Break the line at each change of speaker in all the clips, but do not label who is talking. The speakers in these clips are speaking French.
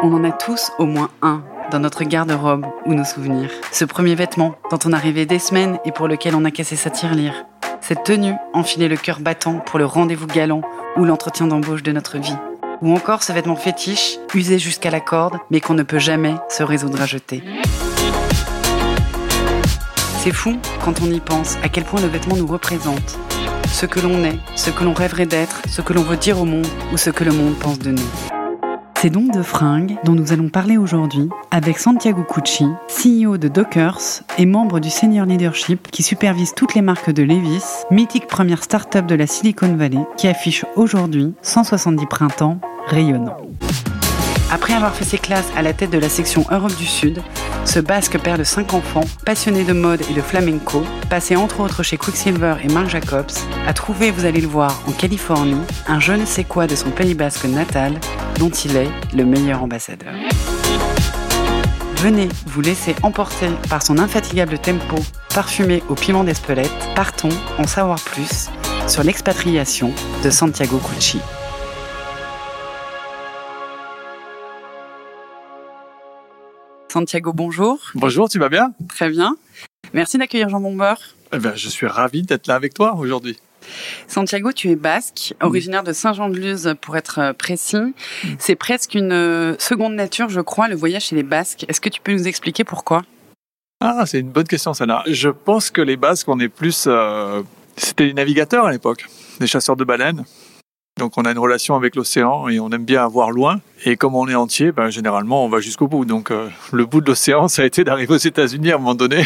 On en a tous au moins un dans notre garde-robe ou nos souvenirs. Ce premier vêtement dont on a rêvé des semaines et pour lequel on a cassé sa tirelire. Cette tenue enfilée le cœur battant pour le rendez-vous galant ou l'entretien d'embauche de notre vie. Ou encore ce vêtement fétiche, usé jusqu'à la corde, mais qu'on ne peut jamais se résoudre à jeter. C'est fou quand on y pense à quel point le vêtement nous représente. Ce que l'on est, ce que l'on rêverait d'être, ce que l'on veut dire au monde ou ce que le monde pense de nous. C'est donc de fringues dont nous allons parler aujourd'hui avec Santiago Cucci, CEO de Dockers et membre du Senior Leadership qui supervise toutes les marques de Levis, mythique première start-up de la Silicon Valley qui affiche aujourd'hui 170 printemps rayonnants. Après avoir fait ses classes à la tête de la section Europe du Sud, ce basque père de 5 enfants, passionné de mode et de flamenco, passé entre autres chez Quicksilver et Marc Jacobs, a trouvé, vous allez le voir, en Californie, un je ne sais quoi de son pays basque natal, dont il est le meilleur ambassadeur. Venez vous laisser emporter par son infatigable tempo, parfumé au piment d'Espelette. Partons en savoir plus sur l'expatriation de Santiago Cucci. Santiago, bonjour.
Bonjour, tu vas bien?
Très bien. Merci d'accueillir Jean Bomber.
eh ben, Je suis ravi d'être là avec toi aujourd'hui.
Santiago, tu es basque, originaire de Saint-Jean-de-Luz pour être euh, précis. C'est presque une euh, seconde nature, je crois, le voyage chez les Basques. Est-ce que tu peux nous expliquer pourquoi?
Ah, c'est une bonne question, Sana. Je pense que les Basques, on est plus... euh, C'était des navigateurs à l'époque, des chasseurs de baleines. Donc on a une relation avec l'océan et on aime bien voir loin. Et comme on est entier, ben, généralement on va jusqu'au bout. Donc euh, le bout de l'océan, ça a été d'arriver aux États-Unis à un moment donné.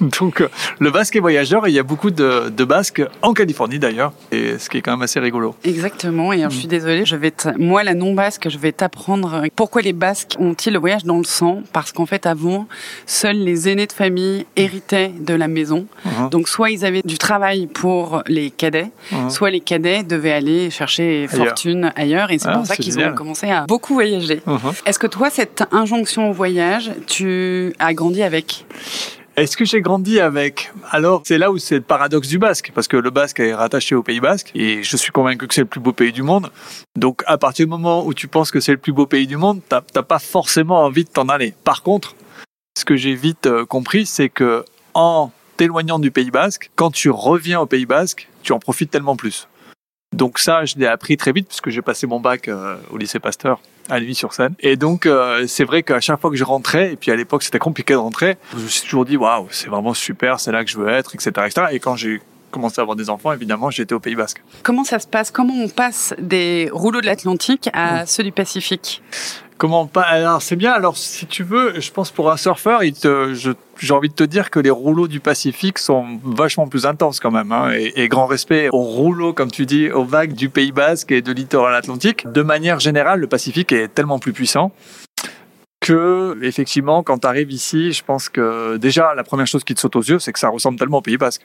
Donc euh, le Basque est voyageur et il y a beaucoup de, de Basques en Californie d'ailleurs, et ce qui est quand même assez rigolo.
Exactement. Et alors, je suis désolée, je vais moi la non basque, je vais t'apprendre pourquoi les Basques ont-ils le voyage dans le sang Parce qu'en fait, avant, seuls les aînés de famille héritaient de la maison.
Mhm.
Donc soit ils avaient du travail pour les cadets,
Mhm.
soit les cadets devaient aller chercher fortune ailleurs. Et c'est
Ah,
pour ça qu'ils ont commencé à beaucoup voyager.
Mhm.
Est-ce que toi, cette injonction au voyage, tu as grandi avec?
Est-ce que j'ai grandi avec? Alors, c'est là où c'est le paradoxe du basque, parce que le basque est rattaché au pays basque, et je suis convaincu que c'est le plus beau pays du monde. Donc, à partir du moment où tu penses que c'est le plus beau pays du monde, t'as pas forcément envie de t'en aller. Par contre, ce que j'ai vite euh, compris, c'est que en t'éloignant du pays basque, quand tu reviens au pays basque, tu en profites tellement plus. Donc ça, je l'ai appris très vite, puisque j'ai passé mon bac euh, au lycée Pasteur à Nuit-sur-Seine. Et donc, euh, c'est vrai qu'à chaque fois que je rentrais, et puis à l'époque c'était compliqué de rentrer, je me suis toujours dit, waouh, c'est vraiment super, c'est là que je veux être, etc. etc. Et quand j'ai commencé à avoir des enfants, évidemment, j'étais au Pays Basque.
Comment ça se passe? Comment on passe des rouleaux de l'Atlantique à ceux du Pacifique?
Comment pas Alors c'est bien. Alors si tu veux, je pense pour un surfeur, j'ai envie de te dire que les rouleaux du Pacifique sont vachement plus intenses quand même. Hein, et, et grand respect aux rouleaux, comme tu dis, aux vagues du Pays Basque et de littoral atlantique. De manière générale, le Pacifique est tellement plus puissant que effectivement, quand tu arrives ici, je pense que déjà la première chose qui te saute aux yeux, c'est que ça ressemble tellement au Pays Basque.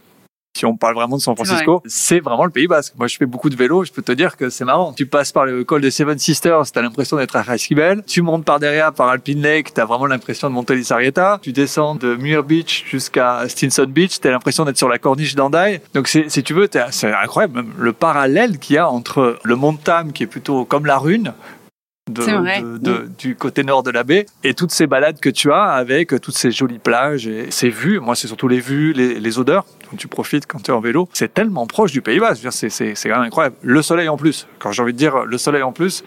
Si on parle vraiment de San Francisco, c'est vraiment le Pays Basque. Moi, je fais beaucoup de vélo, je peux te dire que c'est marrant. Tu passes par le col des Seven Sisters, t'as l'impression d'être à Raskibel. Tu montes par derrière par Alpine Lake, t'as vraiment l'impression de monter les Sarrieta. Tu descends de Muir Beach jusqu'à Stinson Beach, t'as l'impression d'être sur la corniche d'Andaï. Donc, si tu veux, c'est incroyable, même le parallèle qu'il y a entre le mont Tam, qui est plutôt comme la rune, de- de- du côté nord de la baie et toutes ces balades que tu as avec toutes ces jolies plages et ces vues. Moi, c'est surtout les vues, les, les odeurs dont tu profites quand tu es en vélo. C'est tellement proche du Pays Basque. C'est quand même incroyable. Le soleil en plus. Quand j'ai envie de dire le soleil en plus,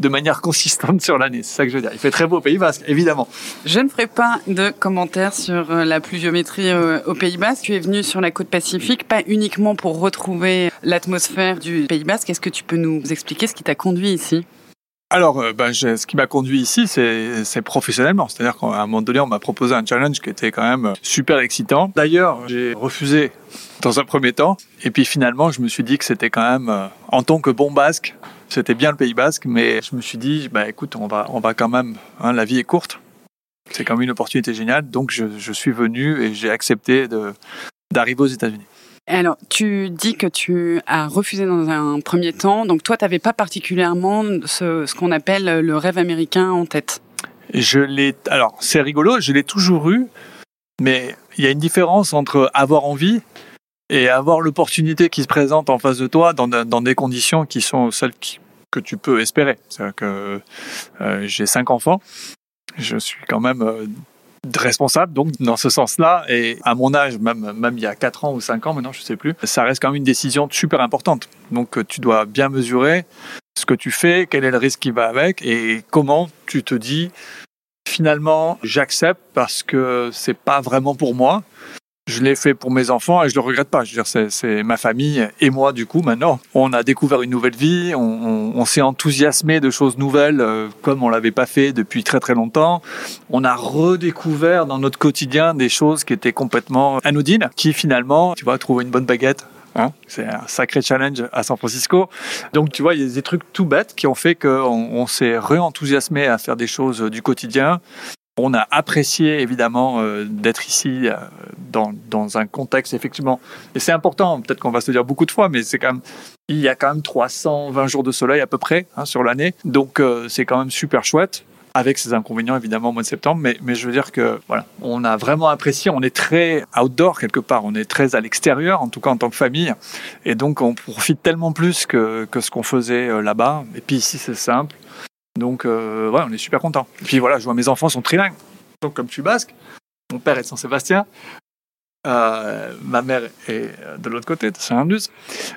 de manière consistante sur l'année. C'est ça que je veux dire. Il fait très beau au Pays Basque, évidemment.
Je ne ferai pas de commentaires sur euh, la pluviométrie euh, au Pays Basque. Tu es venu sur la côte pacifique, pas uniquement pour retrouver l'atmosphère du Pays Basque. Est-ce que tu peux nous expliquer ce qui t'a conduit ici?
Alors, euh, ben, j'ai- ce qui m'a conduit ici, c'est professionnellement. C'est-à-dire qu'à un moment donné, on m'a proposé un challenge qui était quand même euh, super excitant. D'ailleurs, j'ai refusé dans un premier temps. Et puis finalement, je me suis dit que c'était quand même, euh, en tant que bon basque, c'était bien le Pays basque. Mais je me suis dit, bah, écoute, on va, on va quand même, hein, la vie est courte. C'est quand même une opportunité géniale. Donc, je, je suis venu et j'ai accepté d'arriver aux États-Unis.
Alors, tu dis que tu as refusé dans un premier temps. Donc, toi, tu n'avais pas particulièrement ce, qu'on appelle le rêve américain en tête.
Je l'ai. Alors, c'est rigolo, je l'ai toujours eu, mais il y a une différence entre avoir envie et avoir l'opportunité qui se présente en face de toi dans, dans des conditions qui sont celles que tu peux espérer. C'est-à-dire que euh, j'ai cinq enfants, je suis quand même euh, responsable, donc dans ce sens-là, et à mon âge, même, même il y a 4 ans ou 5 ans maintenant, je sais plus, ça reste quand même une décision super importante. Donc euh, tu dois bien mesurer ce que tu fais, quel est le risque qui va avec, et comment tu te dis, finalement, j'accepte parce que c'est pas vraiment pour moi, je l'ai fait pour mes enfants et je le regrette pas. Je veux dire, c'est ma famille et moi du coup maintenant. On a découvert une nouvelle vie, on, s'est enthousiasmé de choses nouvelles euh, comme on l'avait pas fait depuis très très longtemps. On a redécouvert dans notre quotidien des choses qui étaient complètement anodines, qui finalement, tu vois, trouver une bonne baguette. Hein, c'est un sacré challenge à San Francisco. Donc, tu vois, il y a des trucs tout bêtes qui ont fait qu'on on, s'est re-enthousiasmé à faire des choses du quotidien on a apprécié évidemment euh, d'être ici euh, dans, un contexte effectivement. Et c'est important, peut-être qu'on va se dire beaucoup de fois, mais c'est quand même, il y a quand même 320 jours de soleil à peu près hein, sur l'année. Donc euh, c'est quand même super chouette avec ses inconvénients évidemment au mois de septembre, mais, mais je veux dire que voilà, on a vraiment apprécié, on est très outdoor quelque part, on est très à l'extérieur, en tout cas en tant que famille, et donc on profite tellement plus que, que ce qu'on faisait là-bas. Et puis ici c'est simple, donc, euh, on est super content. Et puis voilà, je vois mes enfants sont trilingues. Donc, comme je suis basque, mon père est de Saint-Sébastien, euh, ma mère est de l'autre côté, de Saint-Indus.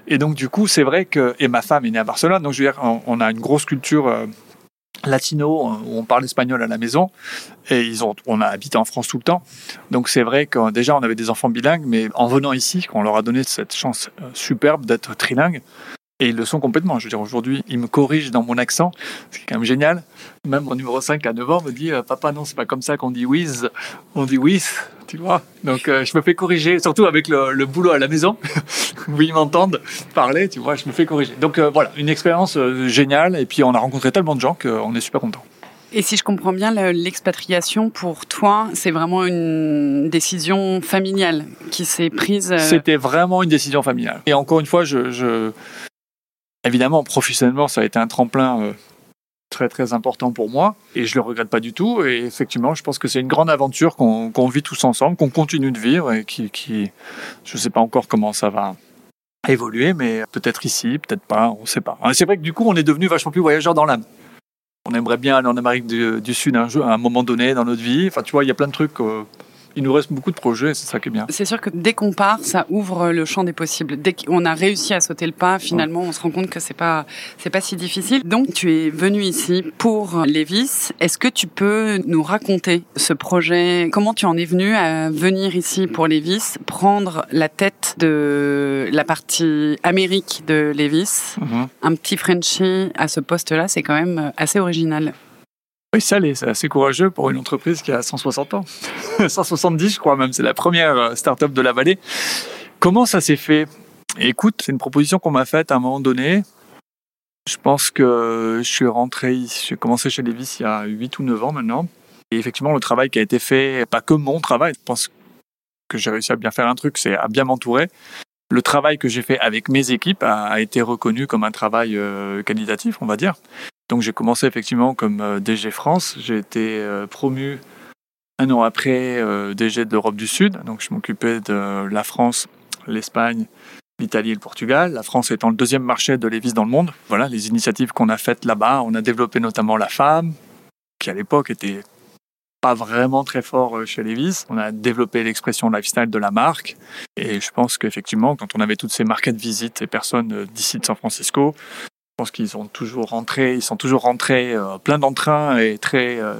Et donc, du coup, c'est vrai que. Et ma femme est née à Barcelone. Donc, je veux dire, on, a une grosse culture euh, latino où on parle espagnol à la maison. Et ils ont, on a habité en France tout le temps. Donc, c'est vrai que déjà, on avait des enfants bilingues. Mais en venant ici, on leur a donné cette chance superbe d'être trilingues, et ils le sont complètement. Je veux dire, aujourd'hui, ils me corrigent dans mon accent. C'est quand même génial. Même mon numéro 5 à 9 ans me dit euh, Papa, non, c'est pas comme ça qu'on dit whiz. On dit whiz, tu vois. Donc, euh, je me fais corriger, surtout avec le, boulot à la maison, où ils m'entendent parler, tu vois, je me fais corriger. Donc, euh, voilà, une expérience géniale. Et puis, on a rencontré tellement de gens qu'on est super content.
Et si je comprends bien, l'expatriation pour toi, c'est vraiment une décision familiale qui s'est prise.
C'était vraiment une décision familiale. Et encore une fois, je, je, Évidemment, professionnellement, ça a été un tremplin euh, très très important pour moi et je le regrette pas du tout. Et effectivement, je pense que c'est une grande aventure qu'on vit tous ensemble, qu'on continue de vivre et qui, je sais pas encore comment ça va évoluer, mais peut-être ici, peut-être pas, on sait pas. C'est vrai que du coup, on est devenu vachement plus voyageurs dans l'âme. On aimerait bien aller en Amérique du, Sud à un moment donné dans notre vie. Enfin, tu vois, il y a plein de trucs. Euh, il nous reste beaucoup de projets, c'est ça qui est bien.
C'est sûr que dès qu'on part, ça ouvre le champ des possibles. Dès qu'on a réussi à sauter le pas, finalement, on se rend compte que c'est pas c'est pas si difficile. Donc, tu es venu ici pour Lévis. Est-ce que tu peux nous raconter ce projet? Comment tu en es venu à venir ici pour Lévis, prendre la tête de la partie Amérique de Lévis, mhm. un petit Frenchie à ce poste-là, c'est quand même assez original.
Oui, ça c'est assez courageux pour une entreprise qui a 160 ans. 170, je crois même. C'est la première euh, start-up de la vallée. Comment ça s'est fait? Écoute, c'est une proposition qu'on m'a faite à un moment donné. Je pense que je suis rentré, j'ai commencé chez Levis il y a 8 ou 9 ans maintenant. Et effectivement, le travail qui a été fait, pas que mon travail, je pense que j'ai réussi à bien faire un truc, c'est à bien m'entourer. Le travail que j'ai fait avec mes équipes a, été reconnu comme un travail euh, qualitatif, on va dire. Donc j'ai commencé effectivement comme euh, DG France. J'ai été euh, promu un an après euh, DG de l'Europe du Sud. Donc je m'occupais de la France, l'Espagne, l'Italie et le Portugal. La France étant le deuxième marché de Lévis dans le monde. Voilà les initiatives qu'on a faites là-bas. On a développé notamment la femme, qui à l'époque était pas vraiment très fort chez Levis. On a développé l'expression lifestyle de la marque. Et je pense qu'effectivement, quand on avait toutes ces marquettes de visite et personnes d'ici de San Francisco, je pense qu'ils sont toujours rentrés, ils sont toujours rentrés euh, plein d'entrain et très euh,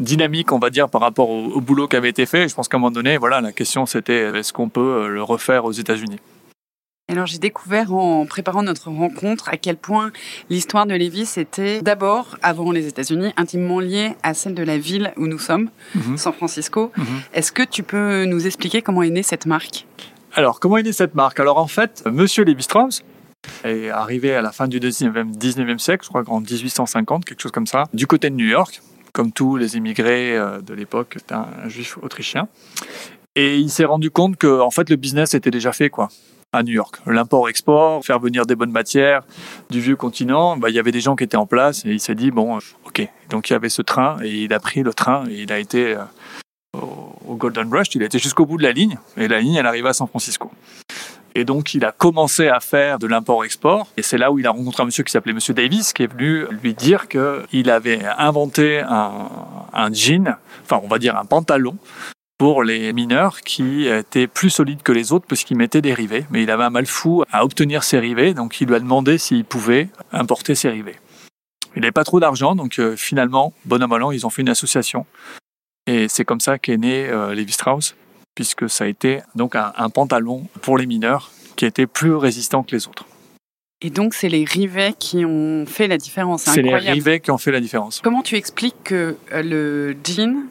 dynamiques, on va dire, par rapport au, boulot qui avait été fait. Je pense qu'à un moment donné, voilà, la question c'était est-ce qu'on peut euh, le refaire aux États-Unis?
Alors j'ai découvert en préparant notre rencontre à quel point l'histoire de Lévis était d'abord, avant les États-Unis, intimement liée à celle de la ville où nous sommes, mhm. San Francisco. Mhm. Est-ce que tu peux nous expliquer comment est née cette marque?
Alors comment est née cette marque? Alors en fait, Monsieur Lévi-Strauss, est arrivé à la fin du 19e, 19e siècle, je crois qu'en 1850, quelque chose comme ça, du côté de New York, comme tous les immigrés euh, de l'époque, c'était un, juif autrichien. Et il s'est rendu compte que en fait, le business était déjà fait, quoi à New York. L'import-export, faire venir des bonnes matières du vieux continent, bah, il y avait des gens qui étaient en place et il s'est dit, bon, ok. Donc il y avait ce train et il a pris le train et il a été euh, au Golden Rush, il a été jusqu'au bout de la ligne et la ligne, elle arriva à San Francisco. Et donc, il a commencé à faire de l'import-export. Et c'est là où il a rencontré un monsieur qui s'appelait Monsieur Davis, qui est venu lui dire qu'il avait inventé un, jean, enfin, on va dire un pantalon, pour les mineurs qui étaient plus solides que les autres parce qu'ils mettaient des rivets. Mais il avait un mal fou à obtenir ces rivets, donc il lui a demandé s'il pouvait importer ces rivets. Il n'avait pas trop d'argent, donc euh, finalement, bon an, ils ont fait une association. Et c'est comme ça qu'est né euh, Levi Strauss, puisque ça a été donc un, un, pantalon pour les mineurs qui était plus résistant que les autres.
Et donc, c'est les rivets qui ont fait la différence.
C'est les rivets qui ont fait la différence.
Comment tu expliques que euh, le jean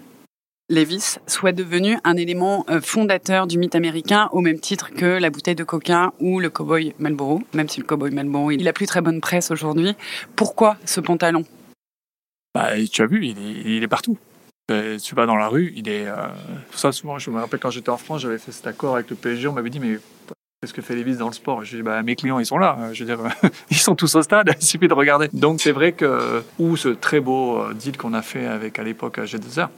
Levis soit devenu un élément euh, fondateur du mythe américain au même titre que la bouteille de coca ou le cowboy Marlboro, même si le cowboy Marlboro il a plus très bonne presse aujourd'hui. Pourquoi ce pantalon?
Bah, Tu as vu, il est, il est partout. Euh, tu vas dans la rue, il est. Euh, ça, souvent, je me rappelle quand j'étais en France, j'avais fait cet accord avec le PSG, on m'avait dit, mais Qu'est-ce que fait Levis dans le sport? Je dis, bah, mes clients, ils sont là. Je veux dire, ils sont tous au stade, il suffit de regarder. Donc, c'est vrai que, ou ce très beau deal qu'on a fait avec à l'époque G2R,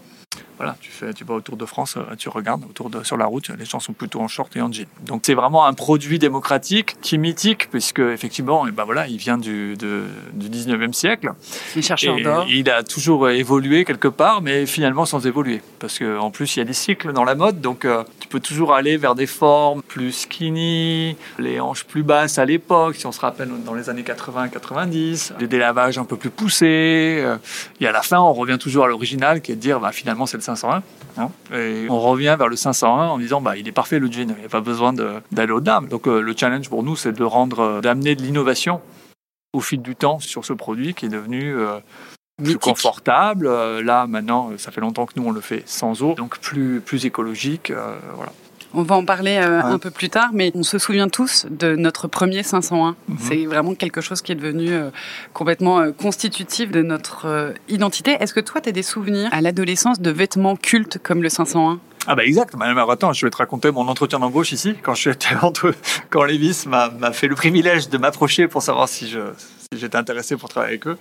voilà, tu, fais, tu vas autour de France, euh, tu regardes autour de, sur la route, les gens sont plutôt en short et en jean. Donc c'est vraiment un produit démocratique qui est mythique, puisque effectivement, et eh ben voilà, il vient du, de, du 19e siècle.
Les chercheurs d'or.
Il a toujours évolué quelque part, mais finalement sans évoluer. Parce qu'en plus, il y a des cycles dans la mode, donc euh, tu peux toujours aller vers des formes plus skinny, les hanches plus basses à l'époque, si on se rappelle dans les années 80-90, des délavages un peu plus poussés. Euh, et à la fin, on revient toujours à l'original, qui est de dire, bah, finalement, c'est le 501. Hein. et on revient vers le 501 en disant bah, il est parfait le jean, il n'y a pas besoin d'aller au-delà. Donc euh, le challenge pour nous, c'est de rendre, euh, d'amener de l'innovation au fil du temps sur ce produit qui est devenu euh, plus confortable. là, maintenant, ça fait longtemps que nous, on le fait sans eau, donc plus, plus écologique. voilà.
On va en parler euh, un peu plus tard, mais on se souvient tous de notre premier 501. Mhm. C'est vraiment quelque chose qui est devenu euh, complètement euh, constitutif de notre identité. Est-ce que toi, tu as des souvenirs à l'adolescence de vêtements cultes comme le 501
ah bah exact. Mais attends, je vais te raconter mon entretien d'embauche ici. Quand je suis entre, quand Levis m'a fait le privilège de m'approcher pour savoir si je si j'étais intéressé pour travailler avec eux,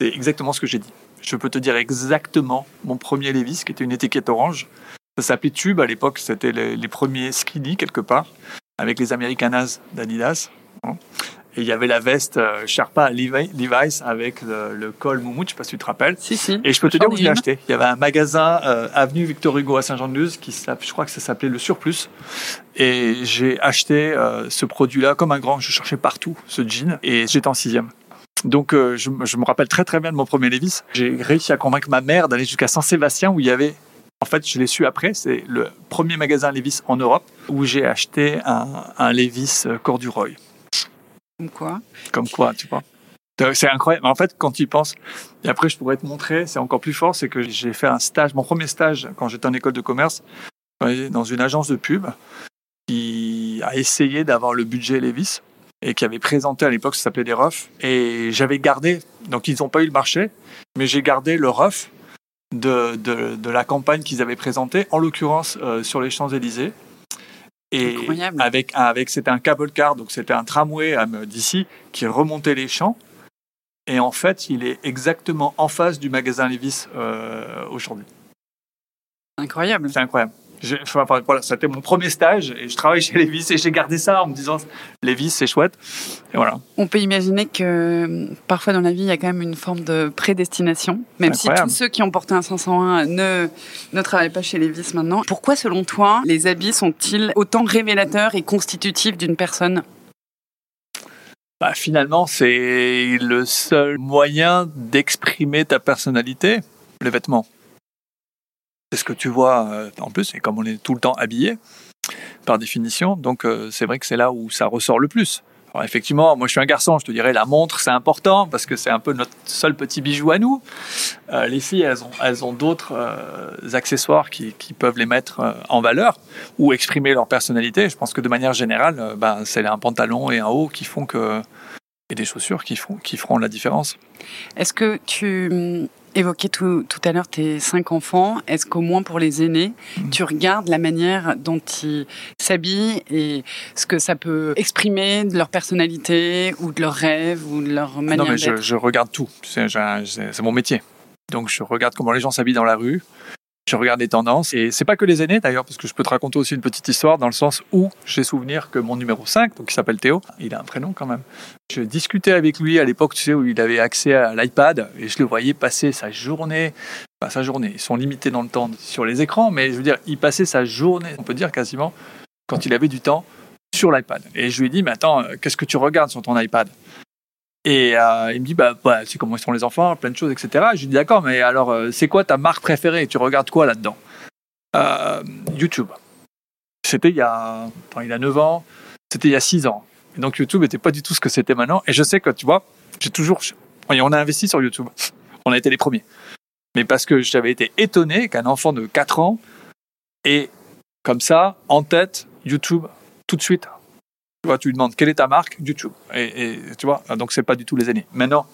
c'est exactement ce que j'ai dit. Je peux te dire exactement mon premier Levis, qui était une étiquette orange. Ça s'appelait Tube à l'époque, c'était les, premiers skinny quelque part, avec les Americanas d'Adidas. Et il y avait la veste euh, Sherpa Levi's avec le, col Moumout, je sais pas si tu te rappelles.
Si, si.
Et je peux te dire où je l'ai acheté. Il y avait un magasin euh, avenue Victor Hugo à Saint-Jean-de-Luz qui je crois que ça s'appelait le Surplus. Et j'ai acheté euh, ce produit-là comme un grand. Je cherchais partout ce jean et j'étais en sixième. Donc je, je, me rappelle très très bien de mon premier Levis. J'ai réussi à convaincre ma mère d'aller jusqu'à Saint-Sébastien où il y avait en fait, je l'ai su après, c'est le premier magasin Levis en Europe où j'ai acheté un, un Levis euh, Corduroy.
Comme quoi
Comme quoi, tu vois. C'est incroyable. En fait, quand tu y penses, et après je pourrais te montrer, c'est encore plus fort, c'est que j'ai fait un stage, mon premier stage quand j'étais en école de commerce, dans une agence de pub qui a essayé d'avoir le budget Levis et qui avait présenté à l'époque, ça s'appelait des refs. Et j'avais gardé, donc ils n'ont pas eu le marché, mais j'ai gardé le ref de, de, la campagne qu'ils avaient présentée, en l'occurrence euh, sur les Champs-Élysées. Et avec, avec c'était un cable car, donc c'était un tramway d'ici qui remontait les champs. Et en fait, il est exactement en face du magasin Levis euh, aujourd'hui.
Incroyable.
C'est incroyable voilà, c'était mon premier stage et je travaille chez Levis et j'ai gardé ça en me disant Levis c'est chouette. Et voilà.
On peut imaginer que parfois dans la vie il y a quand même une forme de prédestination, même si tous ceux qui ont porté un 501 ne, ne travaillent pas chez Levis maintenant. Pourquoi selon toi les habits sont-ils autant révélateurs et constitutifs d'une personne?
Bah, finalement, c'est le seul moyen d'exprimer ta personnalité, les vêtements. C'est ce que tu vois euh, en plus, et comme on est tout le temps habillé, par définition, donc euh, c'est vrai que c'est là où ça ressort le plus. Alors effectivement, moi je suis un garçon, je te dirais la montre c'est important parce que c'est un peu notre seul petit bijou à nous. Euh, les filles, elles ont, d'autres accessoires qui, peuvent les mettre en valeur ou exprimer leur personnalité. Je pense que de manière générale, ben, c'est un pantalon et un haut qui font que et des chaussures qui, font, qui feront la différence.
Est-ce que tu évoquais tout, tout à l'heure tes cinq enfants. Est-ce qu'au moins pour les aînés, mhm. tu regardes la manière dont ils s'habillent et ce que ça peut exprimer de leur personnalité ou de leurs rêves ou de leur manière
Non, mais je, je, regarde tout. C'est mon métier. Donc je regarde comment les gens s'habillent dans la rue. Je regarde les tendances et c'est pas que les aînés d'ailleurs, parce que je peux te raconter aussi une petite histoire dans le sens où j'ai souvenir que mon numéro 5, donc qui s'appelle Théo, il a un prénom quand même. Je discutais avec lui à l'époque, tu sais, où il avait accès à l'iPad et je le voyais passer sa journée, sa journée, ils sont limités dans le temps sur les écrans, mais je veux dire, il passait sa journée, on peut dire quasiment, quand il avait du temps sur l'iPad. Et je lui ai dit, mais attends, euh, qu'est-ce que tu regardes sur ton iPad? Et euh, il me dit, bah, bah, c'est comment sont les enfants, plein de choses, etc. Je lui dis, d'accord, mais alors, euh, c'est quoi ta marque préférée? Tu regardes quoi là-dedans? YouTube. C'était il y a, il a 9 ans, c'était il y a 6 ans. Et donc YouTube n'était pas du tout ce que c'était maintenant. Et je sais que, tu vois, j'ai toujours... on a investi sur YouTube. On a été les premiers. Mais parce que j'avais été étonné qu'un enfant de 4 ans ait, comme ça, en tête, YouTube, tout de suite, tu vois, tu lui demandes quelle est ta marque? YouTube. Et, tu vois, donc c'est pas du tout les aînés. Maintenant,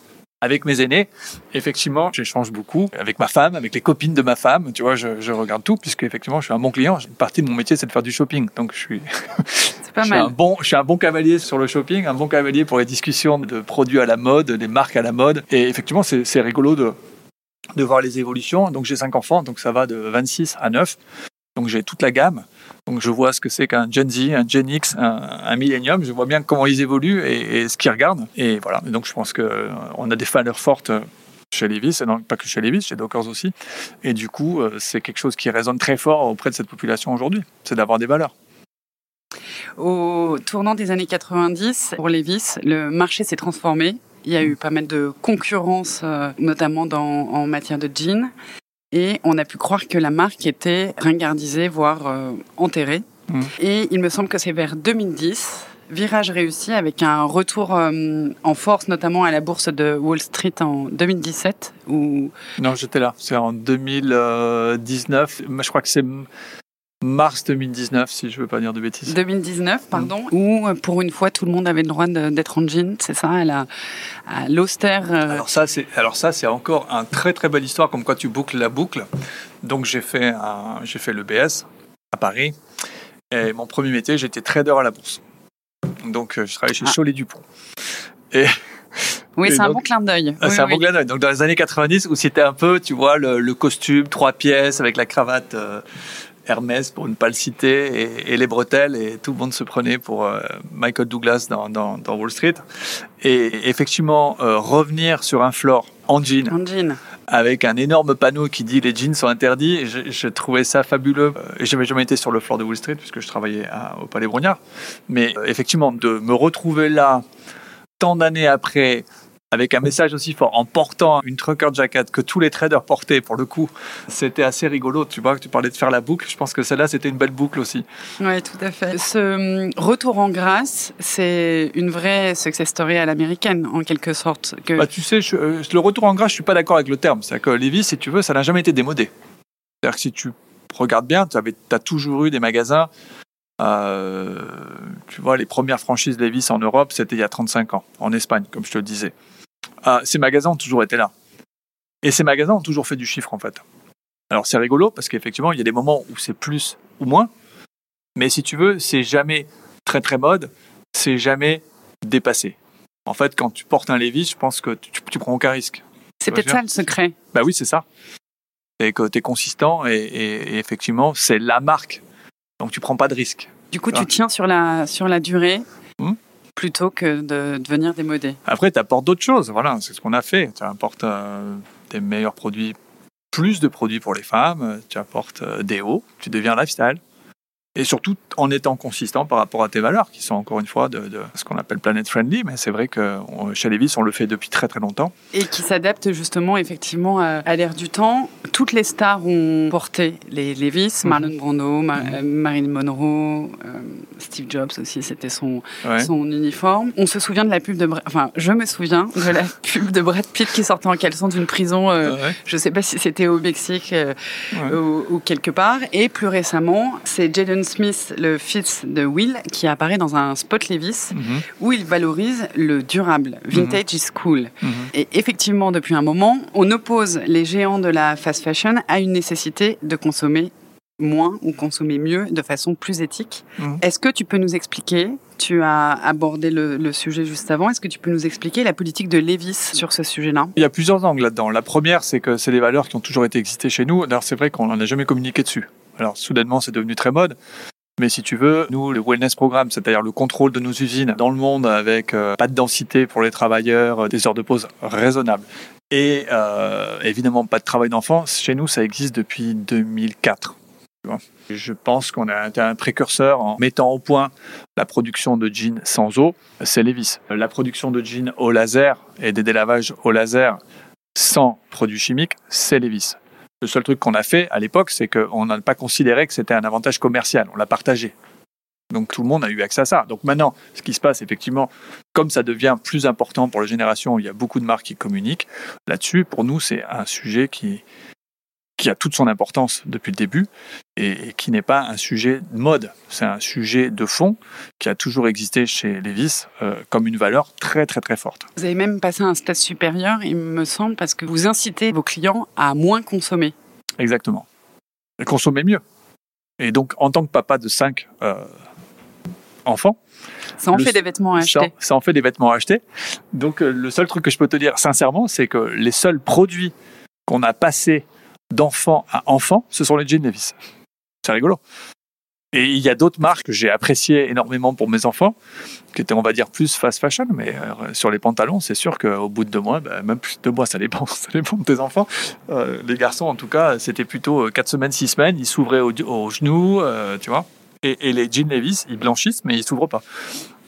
avec mes aînés, effectivement, j'échange beaucoup avec ma femme, avec les copines de ma femme. Tu vois, je, regarde tout puisque effectivement, je suis un bon client. Une partie de mon métier, c'est de faire du shopping. Donc, je suis,
pas mal.
un bon, je suis un bon cavalier sur le shopping, un bon cavalier pour les discussions de produits à la mode, des marques à la mode. Et effectivement, c'est rigolo de, de voir les évolutions. Donc, j'ai cinq enfants, donc ça va de 26 à 9. Donc, j'ai toute la gamme. Donc je vois ce que c'est qu'un Gen Z, un Gen X, un, Millennium. Je vois bien comment ils évoluent et, ce qu'ils regardent. Et voilà. donc je pense qu'on euh, a des valeurs fortes chez Levis, et non, pas que chez Levis, chez Dockers aussi. Et du coup, euh, c'est quelque chose qui résonne très fort auprès de cette population aujourd'hui. C'est d'avoir des valeurs.
Au tournant des années 90, pour Levis, le marché s'est transformé. Il y a eu pas mal de concurrence, euh, notamment en matière de jeans. Et on a pu croire que la marque était ringardisée, voire euh, enterrée. Mm. Et il me semble que c'est vers 2010, virage réussi avec un retour euh, en force, notamment à la bourse de Wall Street en 2017. Où...
Non, j'étais là. C'est en 2019. Je crois que c'est mars 2019, si je ne veux pas dire de bêtises.
2019, pardon, où euh, pour une fois tout le monde avait le droit d'être en jean, c'est ça, à la l'austère.
Euh, alors ça, c'est alors ça, c'est encore un très très belle histoire, comme quoi tu boucles la boucle. Donc j'ai fait j'ai fait le BS à Paris, et mon premier métier, j'étais trader à la bourse. Donc euh, je travaillais chez ah. Cholet Dupont.
Et oui, c'est un bon clin d'œil.
Ah, c'est un bon clin d'œil. Donc dans les années 90, où c'était un peu, tu vois, le, costume trois pièces avec la cravate. Hermès, pour ne pas le citer, et, les bretelles, et tout le monde se prenait pour euh, Michael Douglas dans, Wall Street. Et effectivement, euh, revenir sur un floor en jean, avec un énorme panneau qui dit les jeans sont interdits, je, trouvais ça fabuleux. Et j'avais jamais été sur le floor de Wall Street, puisque je travaillais au Palais Brognard. Mais euh, effectivement, de me retrouver là, tant d'années après, avec un message aussi fort, en portant une trucker jacket que tous les traders portaient pour le coup. C'était assez rigolo, tu vois, que tu parlais de faire la boucle. Je pense que celle-là, c'était une belle boucle aussi.
Oui, tout à fait. Ce hum, retour en grâce, c'est une vraie success story à l'américaine, en quelque sorte.
Que... Bah, tu sais, euh, le retour en grâce, je suis pas d'accord avec le terme. C'est-à-dire que Levi, si tu veux, ça n'a jamais été démodé. C'est-à-dire que si tu regardes bien, tu as toujours eu des magasins euh, tu vois, les premières franchises Levis en Europe, c'était il y a 35 ans, en Espagne, comme je te le disais. Ah, ces magasins ont toujours été là. Et ces magasins ont toujours fait du chiffre, en fait. Alors, c'est rigolo parce qu'effectivement, il y a des moments où c'est plus ou moins. Mais si tu veux, c'est jamais très très mode, c'est jamais dépassé. En fait, quand tu portes un Levi's, je pense que tu, tu prends aucun risque.
C'est peut-être ça le secret.
Bah oui, c'est ça. Et que tu es consistant et, effectivement, c'est la marque. Donc tu prends pas de risque.
Du coup, tu tiens sur la, sur la durée. Hmm? Plutôt que de devenir démodé.
Après, tu apportes d'autres choses. Voilà, c'est ce qu'on a fait. Tu apportes euh, des meilleurs produits, plus de produits pour les femmes. Tu apportes euh, des hauts. Tu deviens lifestyle et surtout en étant consistant par rapport à tes valeurs, qui sont encore une fois de, ce qu'on appelle planet friendly, mais c'est vrai que chez Levis, on le fait depuis très très longtemps.
Et qui s'adapte justement effectivement à, l'ère du temps. Toutes les stars ont porté les Levis, mhm. Marlon Brando, mhm. euh, Marilyn Monroe, euh, Steve Jobs aussi, c'était son, son uniforme. On se souvient de la pub de... Enfin, je me souviens de la pub de Brad Pitt qui sortait en caleçon d'une prison, euh, je ne sais pas si c'était au Mexique ou, ou, quelque part. Et plus récemment, c'est Smith, le fils de Will, qui apparaît dans un spot Levis mhm. où il valorise le durable. Vintage is cool. Mhm. Et effectivement, depuis un moment, on oppose les géants de la fast fashion à une nécessité de consommer moins ou consommer mieux de façon plus éthique. Mhm. Est-ce que tu peux nous expliquer Tu as abordé le, sujet juste avant. Est-ce que tu peux nous expliquer la politique de Levis sur ce sujet-là?
Il y a plusieurs angles là-dedans. La première, c'est que c'est des valeurs qui ont toujours été existées chez nous. D'ailleurs, c'est vrai qu'on n'en a jamais communiqué dessus. Alors, soudainement, c'est devenu très mode. Mais si tu veux, nous, le wellness programme, c'est-à-dire le contrôle de nos usines dans le monde avec euh, pas de densité pour les travailleurs, euh, des heures de pause raisonnables et euh, évidemment pas de travail d'enfant, chez nous, ça existe depuis 2004. Je pense qu'on a été un précurseur en mettant au point la production de jeans sans eau, c'est Levis. La production de jeans au laser et des délavages au laser sans produits chimiques, c'est Levis. Le seul truc qu'on a fait à l'époque, c'est qu'on n'a pas considéré que c'était un avantage commercial, on l'a partagé. Donc tout le monde a eu accès à ça. Donc maintenant, ce qui se passe effectivement, comme ça devient plus important pour la génération, il y a beaucoup de marques qui communiquent là-dessus. Pour nous, c'est un sujet qui, qui a toute son importance depuis le début et, qui n'est pas un sujet de mode. C'est un sujet de fond qui a toujours existé chez Levis euh, comme une valeur très très très forte.
Vous avez même passé un stade supérieur, il me semble, parce que vous incitez vos clients à moins consommer.
Exactement. Et consommer mieux. Et donc, en tant que papa de 5 euh, enfants,
ça en fait des vêtements à acheter.
Ça, en fait des vêtements à acheter. Donc, euh, le seul truc que je peux te dire sincèrement, c'est que les seuls produits qu'on a passés d'enfant à enfant, ce sont les jeans Levis. C'est rigolo. Et il y a d'autres marques que j'ai appréciées énormément pour mes enfants, qui étaient, on va dire, plus fast fashion, mais euh, sur les pantalons, c'est sûr qu'au bout de deux mois, bah, même plus de deux mois, ça dépend, ça dépend de tes enfants. Euh, les garçons, en tout cas, c'était plutôt euh, quatre semaines, six semaines, ils s'ouvraient aux, genoux, tu vois. Et, les jeans Levis, ils blanchissent, mais ils s'ouvrent pas.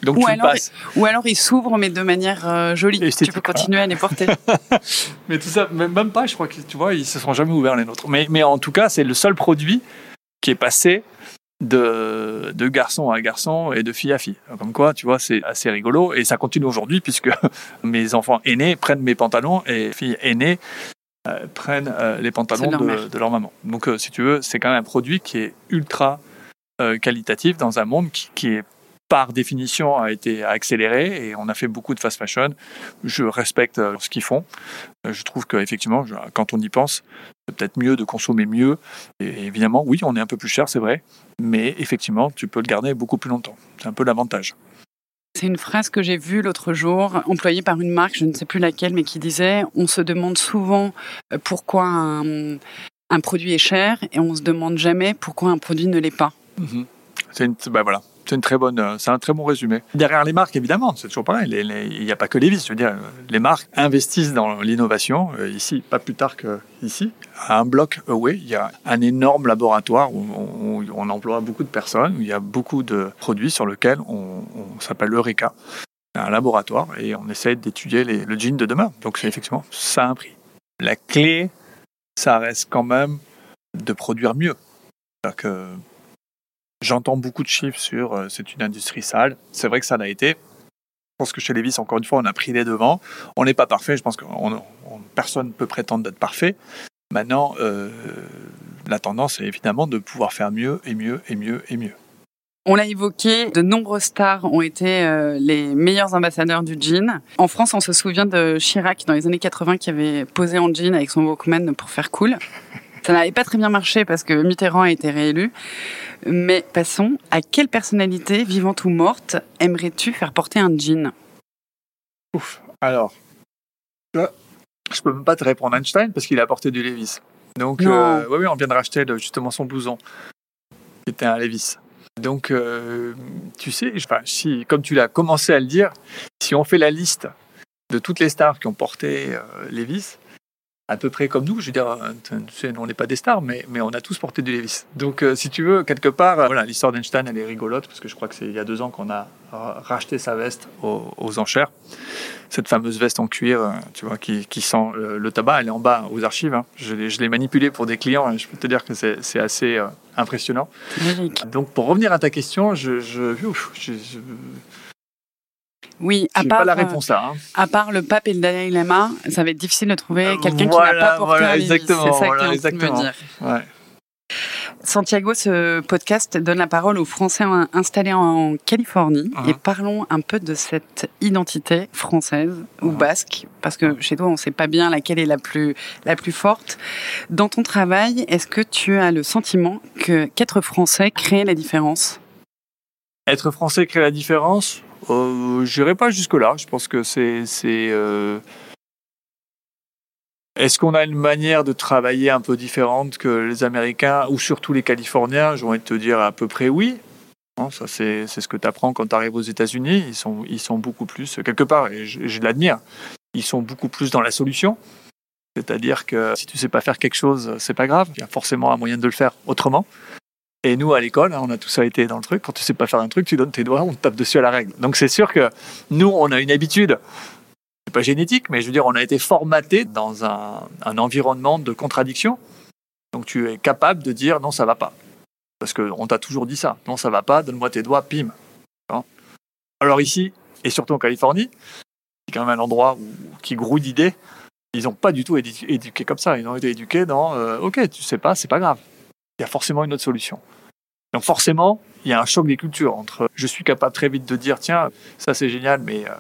Donc ou, alors, ou alors ils s'ouvrent, mais de manière jolie. Tu peux continuer à les porter.
mais tout ça, même pas, je crois que tu vois, ils se sont jamais ouverts les nôtres. Mais, mais en tout cas, c'est le seul produit qui est passé de, de garçon à garçon et de fille à fille. Comme quoi, tu vois, c'est assez rigolo. Et ça continue aujourd'hui puisque mes enfants aînés prennent mes pantalons et filles aînées euh, prennent euh, les pantalons de, leur maman. Donc, euh, si tu veux, c'est quand même un produit qui est ultra qualitatif dans un monde qui, qui est par définition, a été accéléré et on a fait beaucoup de fast fashion. Je respecte euh, ce qu'ils font. Euh, je trouve qu'effectivement, quand on y pense, c'est peut-être mieux de consommer mieux. Et évidemment, oui, on est un peu plus cher, c'est vrai, mais effectivement, tu peux le garder beaucoup plus longtemps. C'est un peu l'avantage.
C'est une phrase que j'ai vue l'autre jour, employée par une marque, je ne sais plus laquelle, mais qui disait On se demande souvent euh, pourquoi un, produit est cher et on se demande jamais pourquoi un produit ne l'est pas.
Mhm. C'est une, bah voilà, c'est une très bonne, euh, c'est un très bon résumé. Derrière les marques, évidemment, c'est toujours pareil. il n'y a pas que Levi's. Je veux dire, les marques investissent dans l'innovation. Euh, ici, pas plus tard qu'ici, à un bloc away, il y a un énorme laboratoire où on, emploie beaucoup de personnes, où il y a beaucoup de produits sur lesquels on, s'appelle Eureka. un laboratoire et on essaie d'étudier le jean de demain. Donc, effectivement, ça a un prix. La clé, ça reste quand même de produire mieux. Que J'entends beaucoup de chiffres sur euh, c'est une industrie sale. C'est vrai que ça l'a été. Je pense que chez Levis, encore une fois, on a pris les devants. On n'est pas parfait. Je pense que personne ne peut prétendre d'être parfait. Maintenant, euh, la tendance est évidemment de pouvoir faire mieux et mieux et mieux et mieux.
On l'a évoqué, de nombreux stars ont été euh, les meilleurs ambassadeurs du jean. En France, on se souvient de Chirac dans les années 80 qui avait posé en jean avec son Walkman pour faire cool. Ça n'avait pas très bien marché parce que Mitterrand a été réélu. Mais passons, à quelle personnalité, vivante ou morte, aimerais-tu faire porter un jean?
Ouf, alors, je peux même pas te répondre Einstein parce qu'il a porté du Levis. Donc, euh, oui, on vient de racheter justement son blouson, qui était un Levis. Donc, euh, tu sais, si, comme tu l'as commencé à le dire, si on fait la liste de toutes les stars qui ont porté euh, Levis, à peu près comme nous. Je veux dire, euh, on n'est pas des stars, mais, mais on a tous porté du Levis. Donc, euh, si tu veux, quelque part, euh, voilà, l'histoire d'Einstein, elle est rigolote, parce que je crois que c'est il y a deux ans qu'on a racheté sa veste aux, enchères. Cette fameuse veste en cuir, tu vois, qui, qui sent le, tabac, elle est en bas aux archives. Hein. Je l'ai manipulée pour des clients, et je peux te dire que c'est assez impressionnant. Donc, pour revenir à ta question, je, je, je
oui, à part,
pas la réponse là. Hein.
À part le pape et le Dalai Lama, ça va être difficile de trouver quelqu'un qui n'a pas porté
voilà, exactement,
C'est
ça voilà, exactement. dire. Ouais.
Santiago, ce podcast donne la parole aux Français installés en Californie uh-huh. et parlons un peu de cette identité française ou uh-huh. basque, parce que chez toi, on ne sait pas bien laquelle est la plus, la plus forte. Dans ton travail, est-ce que tu as le sentiment que qu'être français crée la différence?
Être français crée la différence? Euh, Je n'irai pas jusque-là. Je pense que c'est. euh, Est-ce qu'on a une manière de travailler un peu différente que les Américains ou surtout les Californiens? Je envie de te dire à peu près oui. Non, ça, c'est, ce que tu apprends quand tu arrives aux États-Unis. Ils sont, beaucoup plus, quelque part, et je, l'admire, ils sont beaucoup plus dans la solution. C'est-à-dire que si tu sais pas faire quelque chose, c'est pas grave. Il y a forcément un moyen de le faire autrement. Et nous, à l'école, hein, on a tout ça été dans le truc. Quand tu sais pas faire un truc, tu donnes tes doigts, on te tape dessus à la règle. Donc c'est sûr que nous, on a une habitude. C'est pas génétique, mais je veux dire, on a été formaté dans un, environnement de contradiction. Donc tu es capable de dire non, ça va pas. Parce qu'on t'a toujours dit ça. Non, ça va pas, donne-moi tes doigts, pim. Alors ici, et surtout en Californie, c'est quand même un endroit qui grouille d'idées ils n'ont pas du tout été éduqués comme ça. Ils ont été éduqués dans euh, OK, tu sais pas, c'est pas grave. Il y a forcément une autre solution. Donc forcément, il y a un choc des cultures entre je suis capable très vite de dire tiens, ça c'est génial, mais euh,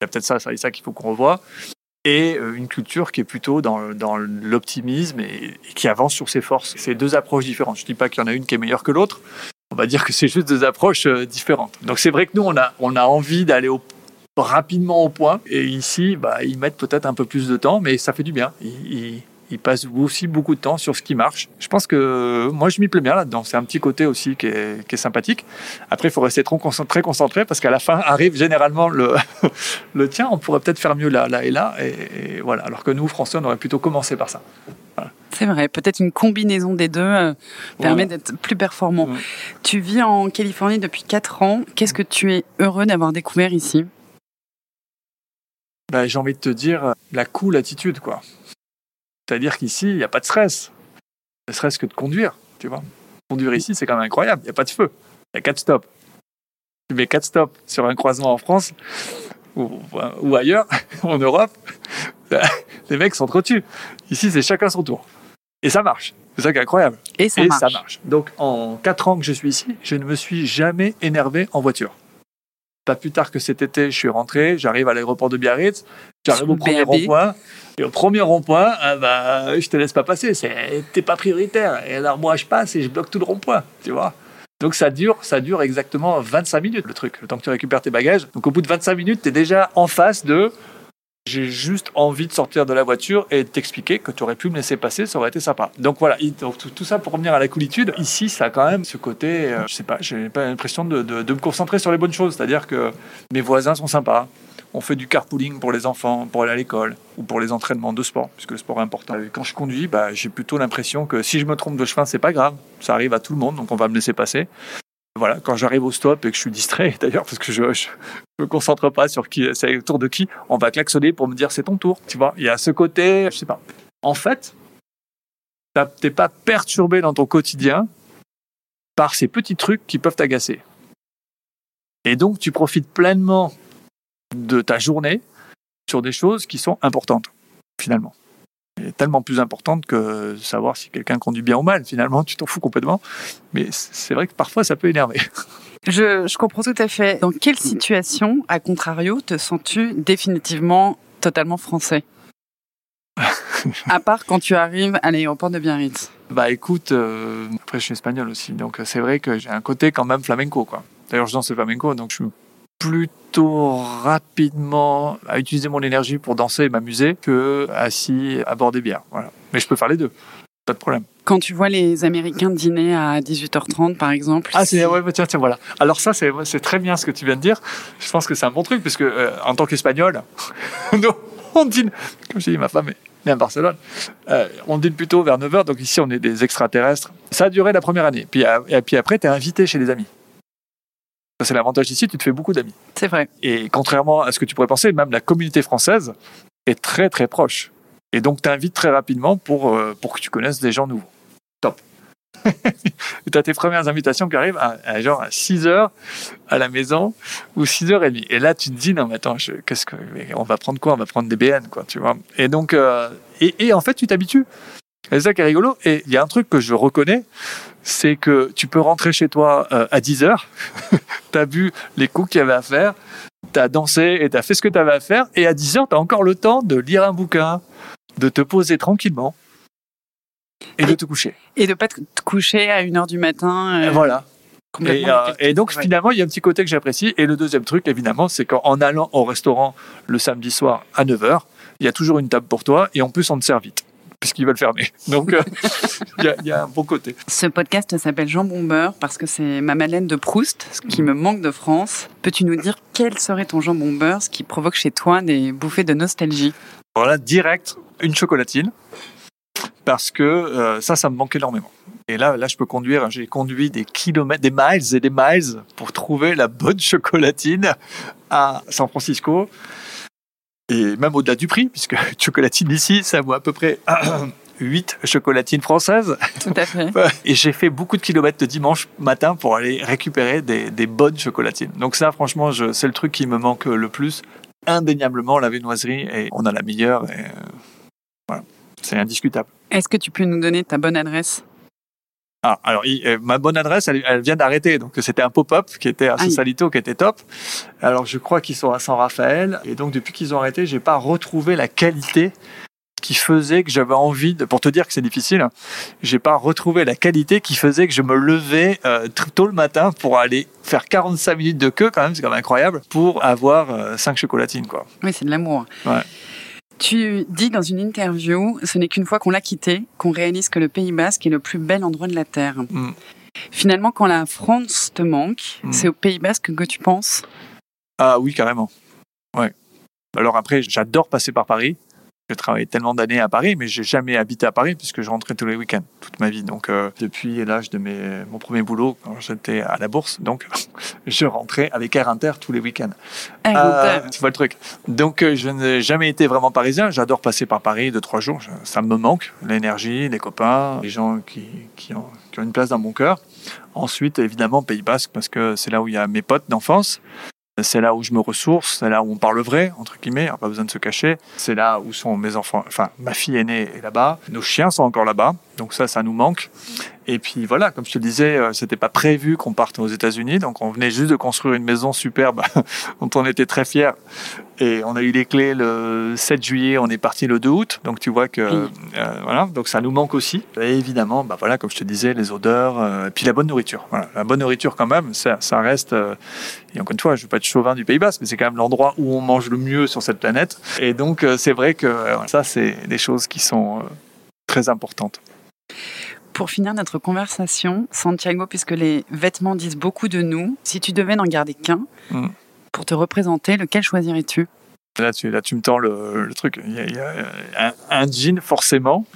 il y a peut-être ça, ça et ça qu'il faut qu'on revoie. Et euh, une culture qui est plutôt dans, dans l'optimisme et, qui avance sur ses forces. C'est deux approches différentes. Je ne dis pas qu'il y en a une qui est meilleure que l'autre. On va dire que c'est juste deux approches différentes. Donc c'est vrai que nous, on a, on a envie d'aller rapidement au point. Et ici, bah, ils mettent peut-être un peu plus de temps, mais ça fait du bien. Passent aussi beaucoup de temps sur ce qui marche. Je pense que moi, je m'y plais bien là-dedans. C'est un petit côté aussi qui est, qui est sympathique. Après, il faut rester très concentré, concentré parce qu'à la fin arrive généralement le, le tien, on pourrait peut-être faire mieux là, là et là. Et, et, voilà. Alors que nous, Français, on aurait plutôt commencé par ça. Voilà.
C'est vrai, peut-être une combinaison des deux euh, permet d'être plus performant. Ouais. Tu vis en Californie depuis 4 ans. Qu'est-ce que tu es heureux d'avoir découvert ici?
Bah, j'ai envie de te dire la cool attitude, quoi. C'est-à-dire qu'ici, il n'y a pas de stress. Ne serait-ce que de conduire, tu vois. Conduire ici, c'est quand même incroyable. Il n'y a pas de feu. Il y a quatre stops. Tu mets quatre stops sur un croisement en France ou, ou ailleurs, en Europe, les mecs dessus. Ici, c'est chacun son tour. Et ça marche. C'est ça qui est incroyable.
Et, ça,
Et
marche.
ça marche. Donc, en quatre ans que je suis ici, je ne me suis jamais énervé en voiture. Pas plus tard que cet été, je suis rentré, j'arrive à l'aéroport de Biarritz, j'arrive au premier rond-point. Et au premier rond-point, ah bah, je te laisse pas passer, t'es pas prioritaire. Et alors moi, je passe et je bloque tout le rond-point, tu vois. Donc ça dure, ça dure exactement 25 minutes le truc, le temps que tu récupères tes bagages. Donc au bout de 25 minutes, tu es déjà en face de j'ai juste envie de sortir de la voiture et de t'expliquer que tu aurais pu me laisser passer, ça aurait été sympa. Donc voilà, donc, tout ça pour revenir à la coolitude. Ici, ça a quand même ce côté, euh, je sais pas, j'ai pas l'impression de, de, de, me concentrer sur les bonnes choses. C'est-à-dire que mes voisins sont sympas. On fait du carpooling pour les enfants, pour aller à l'école ou pour les entraînements de sport, puisque le sport est important. Quand je conduis, bah, j'ai plutôt l'impression que si je me trompe de chemin, c'est pas grave. Ça arrive à tout le monde, donc on va me laisser passer voilà, quand j'arrive au stop et que je suis distrait, d'ailleurs, parce que je, je, me concentre pas sur qui, c'est le tour de qui, on va klaxonner pour me dire c'est ton tour. Tu vois, il y a ce côté, je sais pas. En fait, t'es pas perturbé dans ton quotidien par ces petits trucs qui peuvent t'agacer. Et donc, tu profites pleinement de ta journée sur des choses qui sont importantes, finalement tellement plus importante que savoir si quelqu'un conduit bien ou mal. Finalement, tu t'en fous complètement. Mais c'est vrai que parfois, ça peut énerver.
Je, je, comprends tout à fait. Dans quelle situation, à contrario, te sens-tu définitivement totalement français? À part quand tu arrives à l'aéroport de Biarritz.
Bah écoute, euh, après je suis espagnol aussi, donc c'est vrai que j'ai un côté quand même flamenco. quoi. D'ailleurs, je danse le flamenco, donc je suis plutôt rapidement à utiliser mon énergie pour danser et m'amuser que assis à bord des bières. Voilà. Mais je peux faire les deux, pas de problème.
Quand tu vois les Américains dîner à 18h30, par exemple.
Ah, c'est ouais, tiens, tiens, voilà. Alors ça, c'est très bien ce que tu viens de dire. Je pense que c'est un bon truc parce que euh, en tant qu'Espagnol, on dîne, comme je dis, ma femme est à Barcelone, euh, on dîne plutôt vers 9h. Donc ici, on est des extraterrestres. Ça a duré la première année. Puis, et puis après, tu es invité chez des amis. C'est l'avantage ici, tu te fais beaucoup d'amis.
C'est vrai.
Et contrairement à ce que tu pourrais penser, même la communauté française est très très proche. Et donc t'invites très rapidement pour, euh, pour que tu connaisses des gens nouveaux. Top. tu as tes premières invitations qui arrivent à, à genre à 6 heures à la maison ou 6 heures et demie. Et là, tu te dis, non, mais attends, je, qu'est-ce que, on va prendre quoi? On va prendre des BN, quoi, tu vois. Et donc, euh, et, et en fait, tu t'habitues. C'est ça qui est rigolo. Et il y a un truc que je reconnais, c'est que tu peux rentrer chez toi euh, à 10 heures, tu as vu les coups qu'il y avait à faire, tu as dansé et tu as fait ce que tu avais à faire, et à 10 heures, tu as encore le temps de lire un bouquin, de te poser tranquillement et, et de te coucher.
Et de pas te coucher à 1 heure du matin.
Euh... Voilà. Et, et, donc finalement, il y a un petit côté que j'apprécie. Et le deuxième truc, évidemment, c'est qu'en allant au restaurant le samedi soir à 9h, il y a toujours une table pour toi et en plus on te sert vite puisqu'ils veulent fermer. Donc, il y, a un bon côté.
Ce podcast s'appelle Jean Bombeur parce que c'est ma Madeleine de Proust, ce qui me manque de France. Peux-tu nous dire quel serait ton Jean Bombeur, ce qui provoque chez toi des bouffées de nostalgie?
Alors là, direct, une chocolatine, parce que euh, ça, ça me manque énormément. Et là, là, je peux conduire. J'ai conduit des kilomètres, des miles et des miles pour trouver la bonne chocolatine à San Francisco et même au-delà du prix, puisque chocolatine ici, ça vaut à peu près 8 chocolatines françaises.
Tout à fait.
Et j'ai fait beaucoup de kilomètres de dimanche matin pour aller récupérer des, des bonnes chocolatines. Donc ça, franchement, c'est le truc qui me manque le plus. Indéniablement, la viennoiserie, et on a la meilleure. Et, euh, voilà, c'est indiscutable.
Est-ce que tu peux nous donner ta bonne adresse?
Ah, alors, euh, ma bonne adresse, elle, vient d'arrêter. Donc, c'était un pop-up qui était à Sausalito, qui était top. Alors, je crois qu'ils sont à San Rafael. Et donc, depuis qu'ils ont arrêté, j'ai pas retrouvé la qualité qui faisait que j'avais envie de, pour te dire que c'est difficile, j'ai pas retrouvé la qualité qui faisait que je me levais euh, tôt le matin pour aller faire 45 minutes de queue, quand même, c'est quand même incroyable, pour avoir euh, 5 chocolatines, quoi.
Oui, c'est de l'amour.
Ouais.
Tu dis dans une interview, ce n'est qu'une fois qu'on l'a quitté qu'on réalise que le Pays Basque est le plus bel endroit de la Terre. Mm. Finalement, quand la France te manque, mm. c'est au Pays Basque que tu penses?
Ah oui, carrément. Ouais. Alors après, j'adore passer par Paris. J'ai travaillé tellement d'années à Paris, mais j'ai jamais habité à Paris puisque je rentrais tous les week-ends toute ma vie. Donc euh, depuis l'âge de mes, mon premier boulot, quand j'étais à la bourse, donc je rentrais avec Air Inter tous les week-ends.
Euh,
tu vois le truc. Donc euh, je n'ai jamais été vraiment parisien. J'adore passer par Paris deux trois jours. Ça me manque l'énergie, les copains, les gens qui, qui, ont, qui ont une place dans mon cœur. Ensuite, évidemment, Pays Basque, parce que c'est là où il y a mes potes d'enfance. C'est là où je me ressource, c'est là où on parle vrai, entre guillemets, pas besoin de se cacher. C'est là où sont mes enfants, enfin, ma fille aînée est là-bas, nos chiens sont encore là-bas, donc ça, ça nous manque. Et puis voilà, comme je te disais, euh, c'était pas prévu qu'on parte aux États-Unis, donc on venait juste de construire une maison superbe dont on était très fiers. Et on a eu les clés le 7 juillet, on est parti le 2 août, donc tu vois que euh, voilà, donc ça nous manque aussi. Et évidemment, bah voilà, comme je te disais, les odeurs, euh, et puis la bonne nourriture. Voilà, la bonne nourriture quand même, ça, ça reste. et encore une fois, je veux pas être chauvin du Pays Basque, mais c'est quand même l'endroit où on mange le mieux sur cette planète. Et donc c'est vrai que ça, c'est des choses qui sont très importantes.
Pour finir notre conversation, Santiago, puisque les vêtements disent beaucoup de nous, si tu devais n'en garder qu'un mm. pour te représenter, lequel choisirais-tu?
Là tu, là, tu me tends le, truc. Il y a, un, jean, forcément.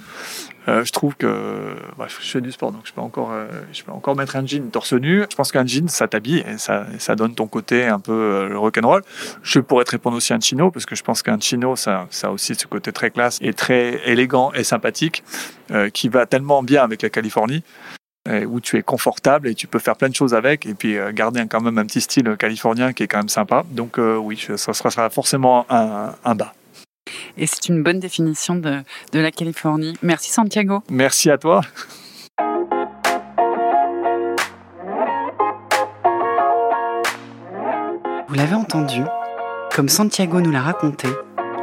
Euh, je trouve que bref, je fais du sport, donc je peux encore, euh, je peux encore mettre un jean torse nu. Je pense qu'un jean, ça t'habille et ça, donne ton côté un peu euh, rock'n'roll. Je pourrais te répondre aussi un chino parce que je pense qu'un chino, ça, a aussi ce côté très classe et très élégant et sympathique qui va tellement bien avec la Californie où tu es confortable et tu peux faire plein de choses avec et puis garder quand même un petit style californien qui est quand même sympa. Donc oui, ça sera forcément un bas.
Et c'est une bonne définition de, de la Californie. Merci Santiago.
Merci à toi.
Vous l'avez entendu, comme Santiago nous l'a raconté,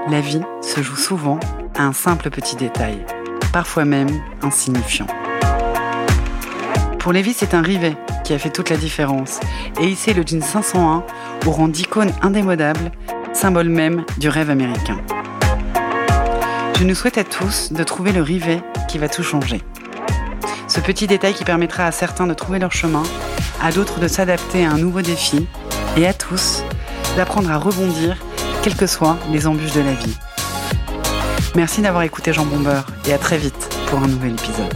la vie se joue souvent à un simple petit détail, parfois même insignifiant. Pour Lévi, c'est un rivet qui a fait toute la différence et hissé le jean 501 au rang d'icône indémodable, symbole même du rêve américain. Je nous souhaite à tous de trouver le rivet qui va tout changer. Ce petit détail qui permettra à certains de trouver leur chemin, à d'autres de s'adapter à un nouveau défi, et à tous d'apprendre à rebondir, quelles que soient les embûches de la vie. Merci d'avoir écouté Jean Bombeur et à très vite pour un nouvel épisode.